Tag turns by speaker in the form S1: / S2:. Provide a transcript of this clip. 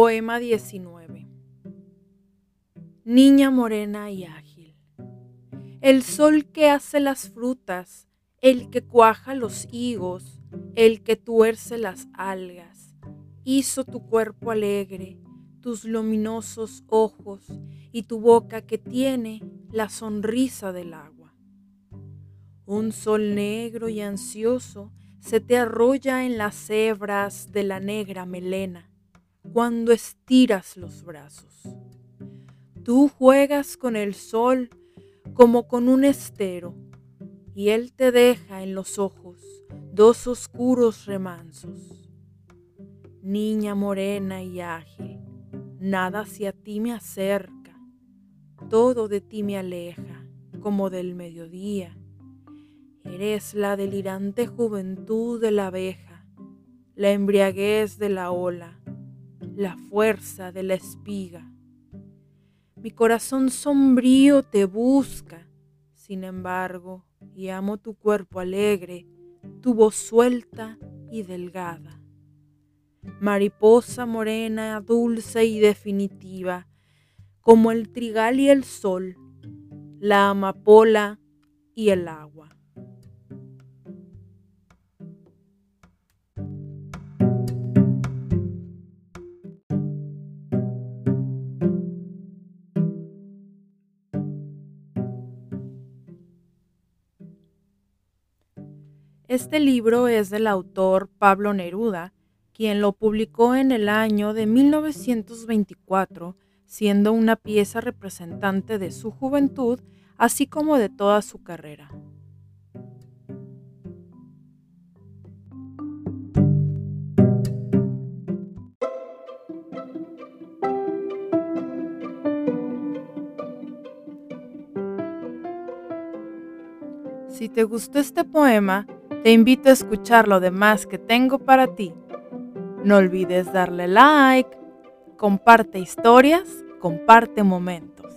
S1: Poema 19 Niña morena y ágil. El sol que hace las frutas, el que cuaja los higos, el que tuerce las algas, hizo tu cuerpo alegre, tus luminosos ojos y tu boca que tiene la sonrisa del agua. Un sol negro y ansioso se te arrolla en las hebras de la negra melena cuando estiras los brazos. Tú juegas con el sol como con un estero y él te deja en los ojos dos oscuros remansos. Niña morena y ágil, nada hacia ti me acerca, todo de ti me aleja como del mediodía. Eres la delirante juventud de la abeja, la embriaguez de la ola, la fuerza de la espiga. Mi corazón sombrío te busca, sin embargo, y amo tu cuerpo alegre, tu voz suelta y delgada. Mariposa morena, dulce y definitiva, como el trigal y el sol, la amapola y el agua. Este libro es del autor Pablo Neruda, quien lo publicó en el año de 1924, siendo una pieza representante de su juventud, así como de toda su carrera. Si te gustó este poema, te invito a escuchar lo demás que tengo para ti. No olvides darle like, comparte historias, comparte momentos.